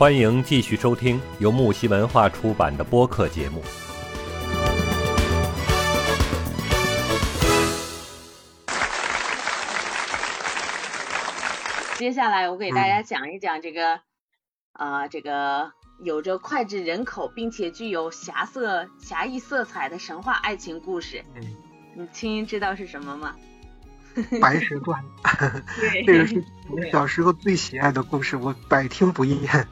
欢迎继续收听由木西文化出版的播客节目。接下来我给大家讲一讲这个，啊，这个有着脍炙人口并且具有侠色侠义色彩的神话爱情故事。嗯，你青音知道是什么吗？《白蛇传》这个是我小时候最喜爱的故事，我百听不厌。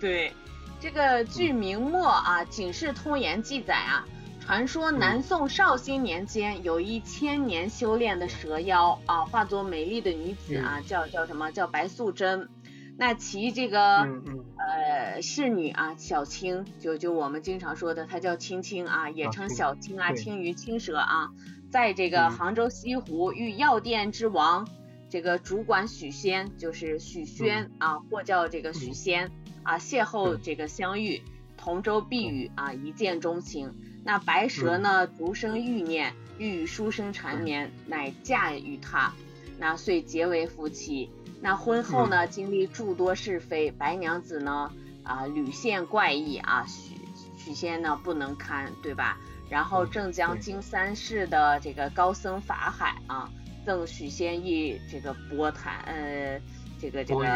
对，这个据明末啊《警世通言》记载啊，传说南宋绍兴年间有一千年修炼的蛇妖啊，化作美丽的女子啊，叫叫什么？叫白素贞。那其这个、嗯嗯。呃侍女啊小青，就就我们经常说的，她叫青青啊，也称小青啊、青鱼、青蛇啊，在这个嗯。杭州西湖遇药店之王这个主管许仙，就是许宣啊，或叫这个许仙啊，邂逅嗯。这个相遇，同舟避雨啊，一见钟情。那白蛇呢，独生欲念，欲与书生缠绵，乃嫁与他，那遂结为夫妻。那婚后呢，经历诸多是非，白娘子呢啊屡现怪异啊，许许仙呢不能堪，对吧？然后正将对。金山寺的这个高僧法海啊，赠许仙一这个钵坛，呃，这个这个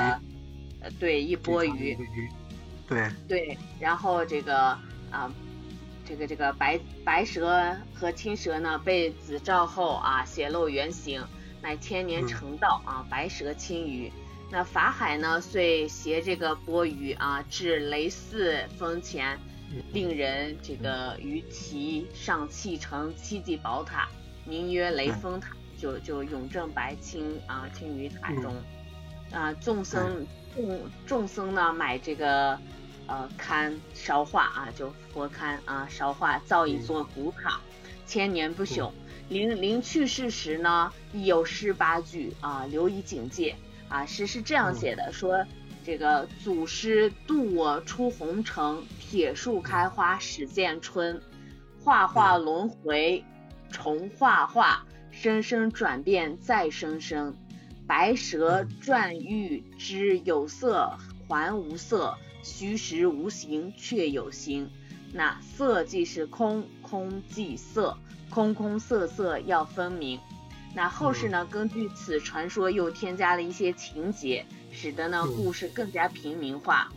呃对一钵盂，鱼，对，对，然后这个啊，这个这个白白蛇和青蛇呢被子照后啊显露原形，乃千年嗯。成道啊，白蛇青鱼。那法海呢，遂携这个钵盂啊至雷寺峰前，令人这个于其上砌成七级宝塔，名曰雷峰塔，就就永正白清啊清于塔中。啊，众僧众众僧呢买这个呃龛烧化啊，就佛龛啊烧化，造一座古塔，千年不朽。临临去世时呢，亦有诗八句啊，留以警戒啊。诗是这样写的，说这个祖师渡我出红尘，铁树开花始见春，画画轮回重画画，生生转变再生生。白蛇转玉之有色还无色，虚实无形却有形。那色即是空，空即色，空空色色要分明。那后世呢，根据此传说又添加了一些情节，使得呢嗯故事更加平民化。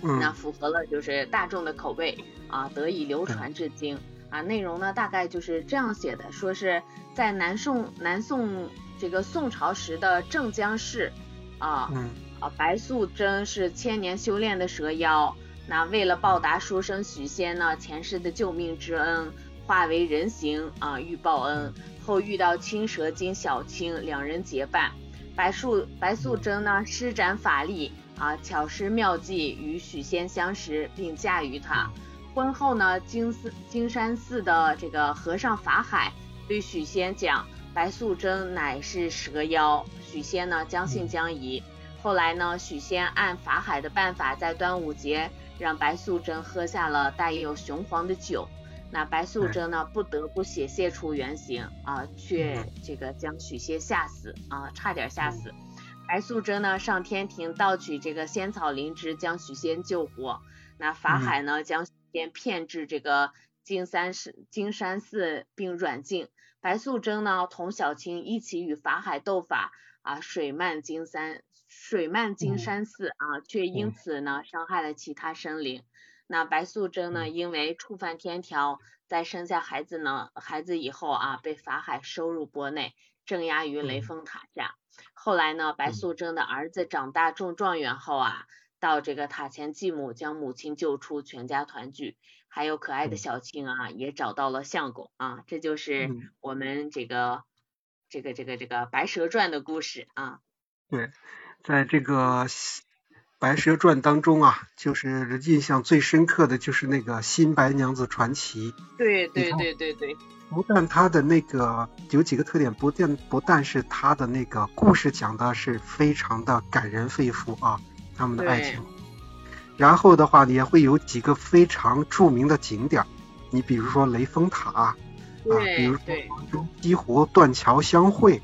那嗯符合了就是大众的口味啊，得以流传至今啊。内容呢大概就是这样写的，说是在南宋南宋这个宋朝时的镇江市啊嗯啊，白素贞是千年修炼的蛇妖。那为了报答书生许仙呢前世的救命之恩，化为人形啊，欲报恩。后遇到青蛇精小青，两人结伴。白素白素贞呢施展法力啊，巧施妙计与许仙相识，并嫁于他。婚后呢，金寺金山寺的这个和尚法海对许仙讲，白素贞乃是蛇妖。许仙呢将信将疑。后来呢，许仙按法海的办法，在端午节让白素贞喝下了带有雄黄的酒。那白素贞呢，不得不显现出原形啊，却这个将许仙吓死啊，差点吓死。白素贞呢，上天庭盗取这个仙草灵芝，将许仙救活。那法海呢，将许仙骗至这个金山寺、金山寺，并软禁。白素贞呢，同小青一起与法海斗法啊，水漫金山，水漫金山寺啊，却因此呢，伤害了其他生灵。那白素贞呢，因为触犯天条，在生下孩子呢，孩子以后啊，被法海收入钵内，镇压于雷峰塔下。后来呢，白素贞的儿子长大中状元后啊，到这个塔前继母，将母亲救出，全家团聚。还有可爱的小青啊，也找到了相公啊，这就是嗯我们这个这个这个这个《白蛇传》的故事啊。对，在这个《白蛇传》当中啊，就是印象最深刻的就是那个新白娘子传奇。对对对对对，不但它的那个有几个特点，不但不但是它的那个故事讲的是非常的感人肺腑啊，他们的爱情。然后的话，也会有几个非常著名的景点，你比如说雷峰塔啊，比如说西湖断桥相会，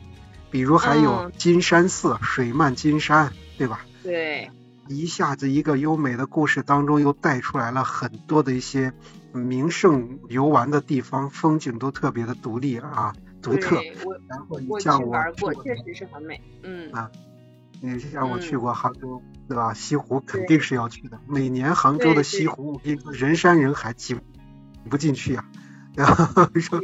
比如还有嗯金山寺、水漫金山，对吧？对一下子一个优美的故事当中又带出来了很多的一些名胜游玩的地方，风景都特别的独立啊，独特。我然后你我去像我玩过，确实是很美。嗯啊你像我去嗯过杭州，对吧？西湖肯定是要去的。每年杭州的西湖，我跟你说，人山人海，挤不进去呀、然后说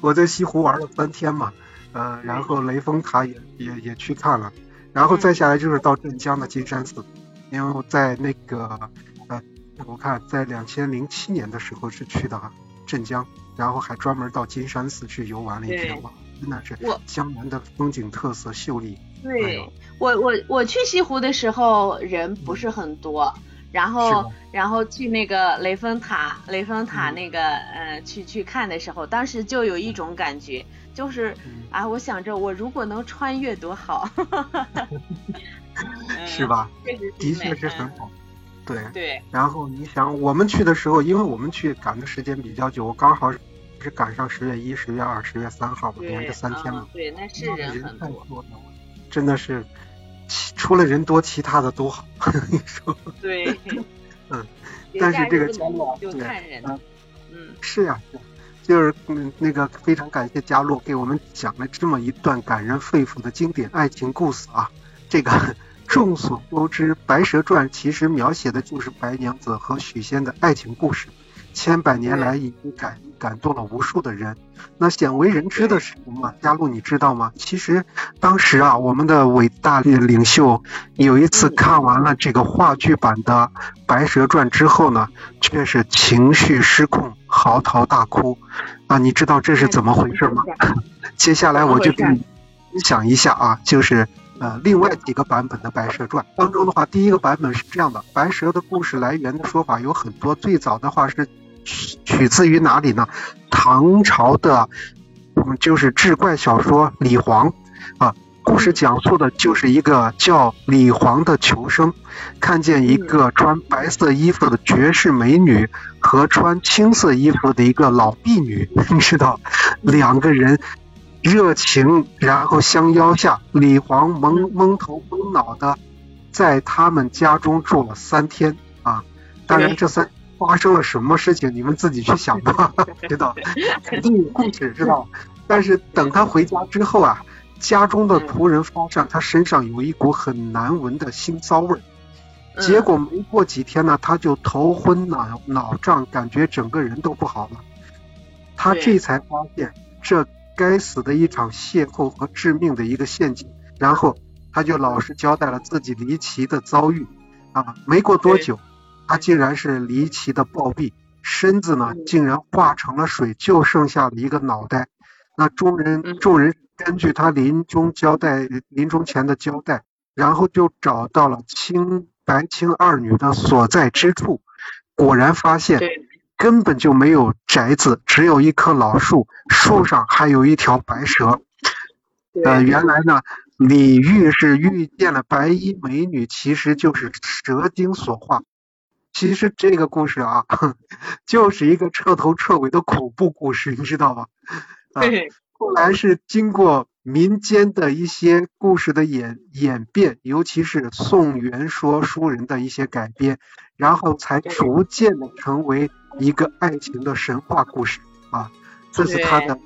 我在西湖玩了三天嘛，呃，然后雷峰塔也也也去看了，然后再下来就是到镇江的金山寺，因为我在那个呃，我看在两千零七年的时候是去的镇江，然后还专门到金山寺去游玩了一对天，哇，真的是江南的风景特色秀丽。哎对呦我我我去西湖的时候人不是很多，然后然后去那个雷峰塔，雷峰塔嗯那个呃去去看的时候，当时就有一种感觉，就是嗯啊，我想着我如果能穿越多好，是？吧？嗯确实的确是很嗯好。对，对，然后你想，我们去的时候，因为我们去赶的时间比较久，我刚好是赶上十月一、十月二、十月三号嘛，连着三天嘛嗯，对，那是那人很多，真的是，其除了人多，其他的都好。你说对，嗯，但是这个加洛就对看人，嗯嗯，是呀、就是嗯，那个非常感谢佳洛给我们讲了这么一段感人肺腑的经典爱情故事啊。这个众所周知，《白蛇传》其实描写的就是白娘子和许仙的爱情故事，千百年来已经感感动了无数的人。那鲜为人知的是什么？佳璐，你知道吗？其实当时啊，我们的伟大领袖有一次看完了这个话剧版的《白蛇传》之后呢，却是情绪失控，嚎啕大哭。啊，你知道这是怎么回事吗？接下来我就给你分享一下啊，就是呃另外几个版本的《白蛇传》当中的话，第一个版本是这样的：白蛇的故事来源的说法有很多，最早的话是取取自于哪里呢？唐朝的，嗯，就是志怪小说李黄啊。故事讲述的就是一个叫李黄的求生，看见一个穿白色衣服的绝世美女和穿青色衣服的一个老婢女，你知道，两个人热情，然后相邀下，李黄蒙蒙头蒙脑的在他们家中住了三天啊。当然，这三发生了什么事情，你们自己去 想吧，知道，肯定有故事，知道。但是等他回家之后啊。家中的仆人发现他身上有一股很难闻的腥骚味儿，结果没过几天呢，他就头昏脑脑胀，感觉整个人都不好了。他这才发现这该死的一场邂逅和致命的一个陷阱，然后他就老实交代了自己离奇的遭遇。啊，没过多久，他竟然是离奇的暴毙，身子呢竟然化成了水，就剩下了一个脑袋。那众人众人根据他临终交代、临终前的交代，然后就找到了青白青二女的所在之处，果然发现根本就没有宅子，只有一棵老树，树上还有一条白蛇。呃，原来呢，李煜是遇见了白衣美女，其实就是蛇精所化。其实这个故事啊，就是一个彻头彻尾的恐怖故事，你知道吗？啊，后来是经过民间的一些故事的演演变，尤其是宋元说书人的一些改编，然后才逐渐的成为一个爱情的神话故事啊。这是他的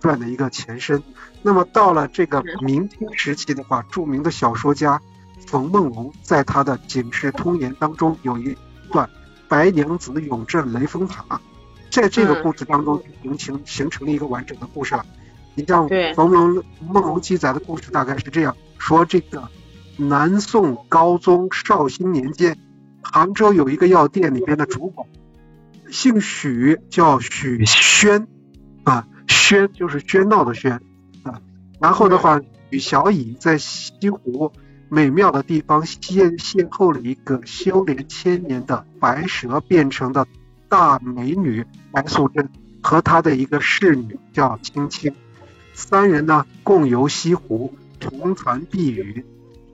传的一个前身。那么到了这个明清时期的话，著名的小说家冯梦龙在他的《警世通言》当中有一段“白娘子永镇雷峰塔”。在这个故事当中，形成形成了一个完整的故事了。你像冯龙梦龙记载的故事大概是这样说：这个南宋高宗绍兴年间，杭州有一个药店里边的主管，姓许，叫许宣，啊，宣就是喧闹的喧，啊，然后的话，许小乙在西湖美妙的地方邂邂逅了一个修炼千年的白蛇变成的。大美女白素贞和她的一个侍女叫青青，三人呢共游西湖，同船避雨。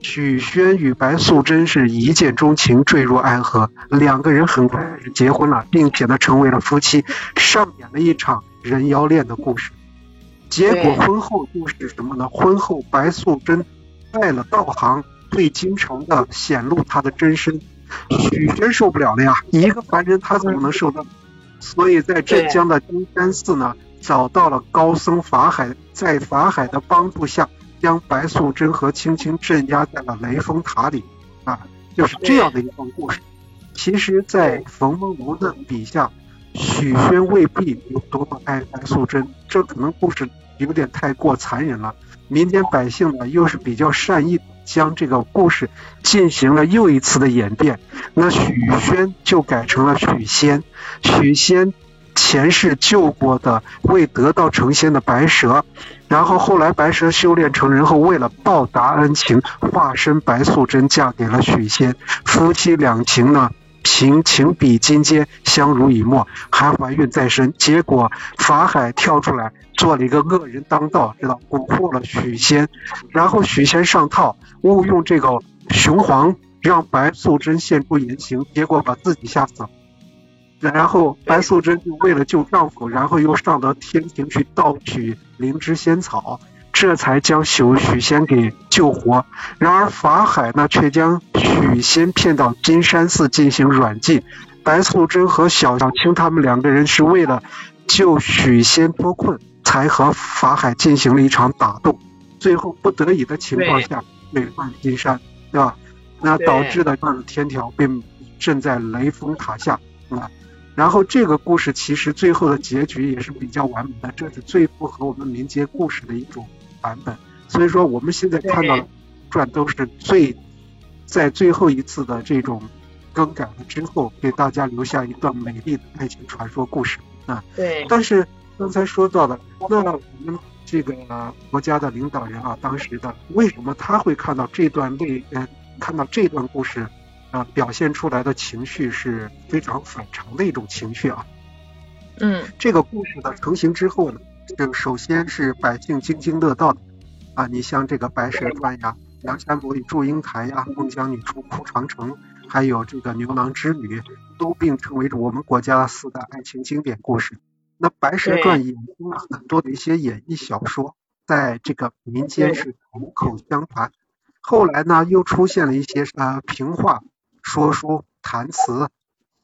许宣与白素贞是一见钟情，坠入爱河，两个人很快是结婚了，并且呢成为了夫妻，上演了一场人妖恋的故事。结果婚后就是什么呢？婚后白素贞拜了道行，对京城的显露他的真身。许宣受不了了呀，一个凡人他怎么能受得了？所以在镇江的金山寺呢，找到了高僧法海，在法海的帮助下，将白素贞和青青镇压在了雷峰塔里。啊，就是这样的一段故事。其实，在冯梦龙的笔下，许宣未必有多么爱白素贞，这可能故事有点太过残忍了。民间百姓呢，又是比较善意。将这个故事进行了又一次的演变，那许宣就改成了许仙。许仙前世救过的未得道成仙的白蛇，然后后来白蛇修炼成人后，为了报答恩情，化身白素贞嫁给了许仙。夫妻两情呢，情情比金坚，相濡以沫，还怀孕在身。结果法海跳出来。做了一个恶人当道，知道蛊惑了许仙，然后许仙上套，误用这个雄黄让白素贞现出原形，结果把自己吓死了。然后白素贞就为了救丈夫，然后又上到天庭去盗取灵芝仙草，这才将许许仙给救活。然而法海呢，却将许仙骗到金山寺进行软禁。白素贞和小小青他们两个人是为了救许仙脱困。才和法海进行了一场打斗，最后不得已的情况下累犯金山，对吧？那导致的万天条被震在雷峰塔下啊。然后这个故事其实最后的结局也是比较完美的，这是最符合我们民间故事的一种版本。所以说我们现在看到的传都是最在最后一次的这种更改了之后，给大家留下一段美丽的爱情传说故事啊。对，但是。刚才说到的，那我们这个国家的领导人啊，当时的为什么他会看到这段类呃，看到这段故事啊，表现出来的情绪是非常反常的一种情绪啊。嗯，这个故事的成型之后呢，这首先是百姓津津乐道的啊，你像这个《白蛇传》呀，《梁山伯与祝英台》呀，《孟姜女出哭长城》，还有这个《牛郎织女》，都并称为我们国家四大爱情经典故事。那《白蛇传》衍生了很多的一些演绎小说，在这个民间是口口相传。后来呢，又出现了一些呃评话、说书、弹词、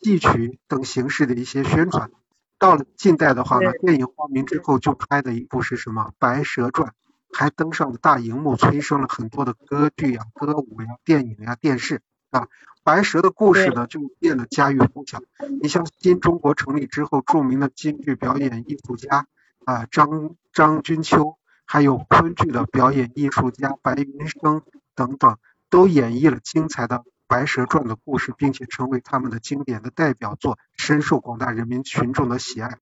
戏曲等形式的一些宣传。到了近代的话呢，电影发明之后就拍的一部是什么《白蛇传》，还登上了大荧幕，催生了很多的歌剧呀、歌舞呀、电影呀、电视啊。白蛇的故事呢，就变得家喻户晓。你像新中国成立之后，著名的京剧表演艺术家啊，张张君秋，还有昆剧的表演艺术家白云生等等，都演绎了精彩的《白蛇传》的故事，并且成为他们的经典的代表作，深受广大人民群众的喜爱。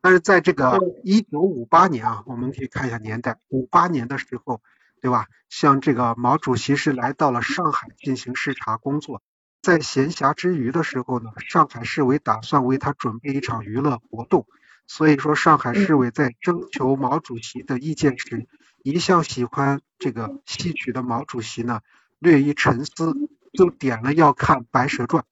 但是在这个一九五八年啊，我们可以看一下年代，五八年的时候，对吧？像这个毛主席是来到了上海进行视察工作。在闲暇之余的时候呢，上海市委打算为他准备一场娱乐活动，所以说上海市委在征求毛主席的意见时，一向喜欢这个戏曲的毛主席呢，略一沉思，就点了要看《白蛇传》。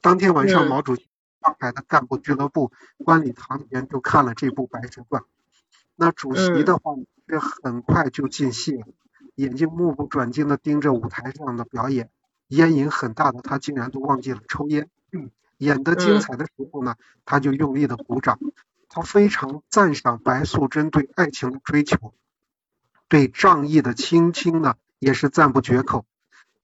当天晚上，毛主席上海的干部俱乐部观礼堂里边就看了这部《白蛇传》。那主席的话是很快就进戏了，眼睛目不转睛的盯着舞台上的表演。烟瘾很大的他竟然都忘记了抽烟。演得精彩的时候呢，他就用力的鼓掌。他非常赞赏白素贞对爱情的追求，对仗义的青青呢也是赞不绝口。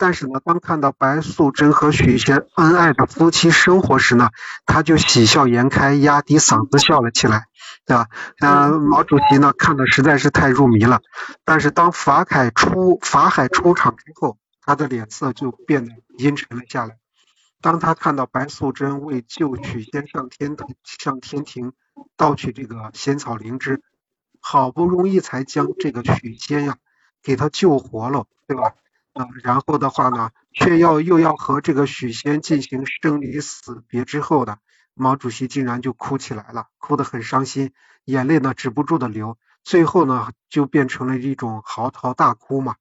但是呢，当看到白素贞和许仙恩爱的夫妻生活时呢，他就喜笑颜开，压低嗓子笑了起来，对吧？嗯，毛主席呢看的实在是太入迷了。但是当法海出法海出场之后，他的脸色就变得阴沉了下来。当他看到白素贞为救许仙上天庭上天庭盗取这个仙草灵芝，好不容易才将这个许仙呀给他救活了，对吧？啊，然后的话呢，却要又要和这个许仙进行生离死别之后呢，毛主席竟然就哭起来了，哭得很伤心，眼泪呢止不住的流，最后呢就变成了一种嚎啕大哭嘛。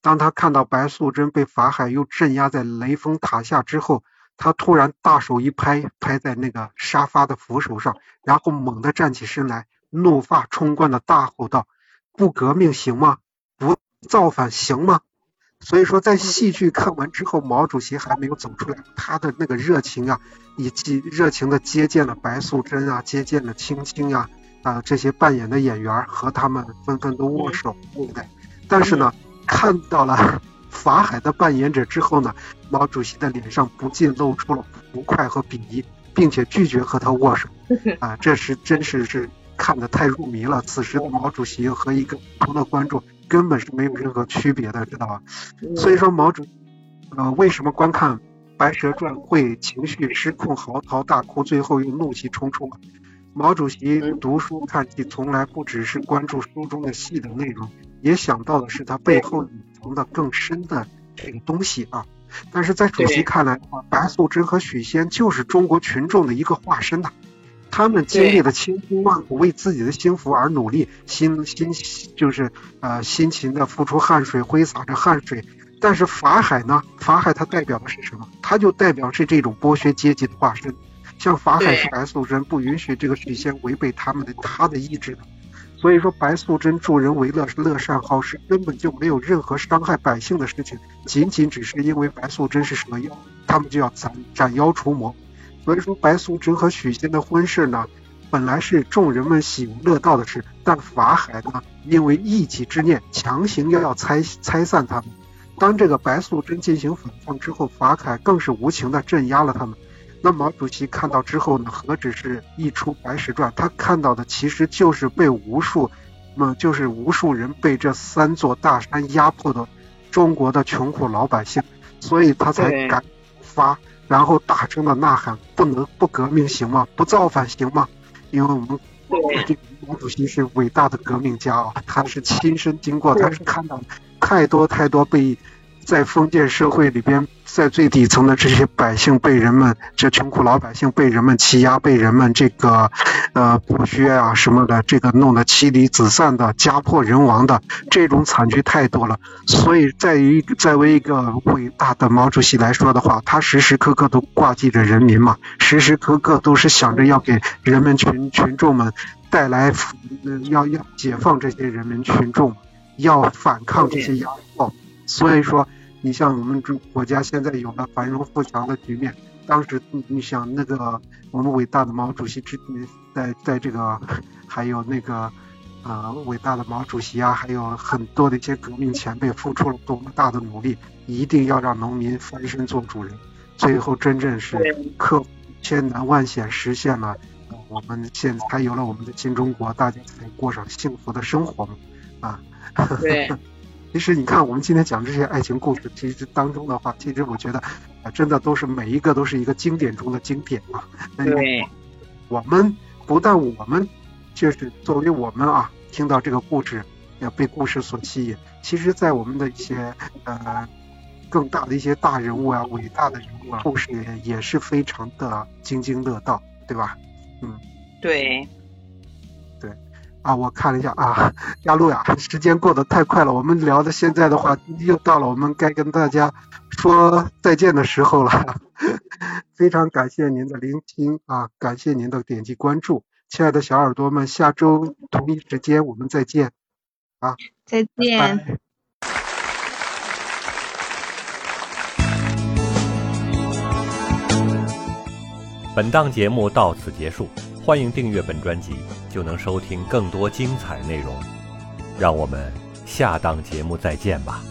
当他看到白素贞被法海又镇压在雷峰塔下之后，他突然大手一拍，拍在那个沙发的扶手上，然后猛地站起身来，怒发冲冠的大吼道：“不革命行吗？不造反行吗？”所以说，在戏剧看完之后，毛主席还没有走出来，他的那个热情啊，以及热情的接见了白素贞啊，接见了青青啊，啊这些扮演的演员和他们纷纷都握手，对不对？但是呢，看到了法海的扮演者之后呢，毛主席的脸上不禁露出了不快和鄙夷，并且拒绝和他握手。啊，这是真是是看得太入迷了。此时的毛主席和一个普通的观众。根本是没有任何区别的，知道吧？所以说毛主，呃，为什么观看《白蛇传》会情绪失控、嚎啕大哭，最后又怒气冲冲？毛主席读书看戏从来不只是关注书中的戏的内容，也想到的是它背后隐藏的更深的这个东西啊。但是在主席看来的话，白素贞和许仙就是中国群众的一个化身呐。他们经历了千辛万苦，为自己的幸福而努力，辛辛就是呃辛勤的付出汗水，挥洒着汗水。但是法海呢？法海它代表的是什么？它就代表是这种剥削阶级的化身。像法海是白素贞，不允许这个许仙违背他们的他的意志的。所以说，白素贞助人为乐，是乐善好施，根本就没有任何伤害百姓的事情。仅仅只是因为白素贞是蛇妖，他们就要斩斩妖除魔。所以说，白素贞和许仙的婚事呢，本来是众人们喜闻乐道的事，但法海呢，因为一己之念，强行要要拆拆散他们。当这个白素贞进行反抗之后，法海更是无情的镇压了他们。那毛主席看到之后呢，何止是一出《白蛇传》，他看到的其实就是被无数，么就是无数人被这三座大山压迫的中国的穷苦老百姓，所以他才敢发。然后大声的呐喊：“不能不革命行吗？不造反行吗？”因为我们这个毛主席是伟大的革命家啊，他是亲身经过，他是看到太多太多被。在封建社会里边，在最底层的这些百姓被人们，这穷苦老百姓被人们欺压，被人们这个，呃，剥削啊什么的，这个弄得妻离子散的，家破人亡的，这种惨剧太多了。所以，在于在为一个伟大的毛主席来说的话，他时时刻刻都挂记着人民嘛，时时刻刻都是想着要给人们群群众们带来，要要解放这些人民群众，要反抗这些压迫。所以说，你像我们中国家现在有了繁荣富强的局面，当时你想那个我们伟大的毛主席之在在这个，还有那个啊伟大的毛主席啊，还有很多的一些革命前辈付出了多么大的努力，一定要让农民翻身做主人，最后真正是克服千难万险，实现了我们现在才有了我们的新中国，大家才过上幸福的生活嘛啊。对。其实你看，我们今天讲这些爱情故事，其实当中的话，其实我觉得，啊，真的都是每一个都是一个经典中的经典啊。对。我们不但我们，就是作为我们啊，听到这个故事，要被故事所吸引。其实，在我们的一些呃更大的一些大人物啊，伟大的人物啊，故事也是非常的津津乐道，对吧？嗯，对。啊，我看了一下啊，亚璐呀，时间过得太快了。我们聊的现在的话，又到了我们该跟大家说再见的时候了。非常感谢您的聆听啊，感谢您的点击关注，亲爱的小耳朵们，下周同一时间我们再见啊，再见。本档节目到此结束。欢迎订阅本专辑，就能收听更多精彩内容。让我们下档节目再见吧。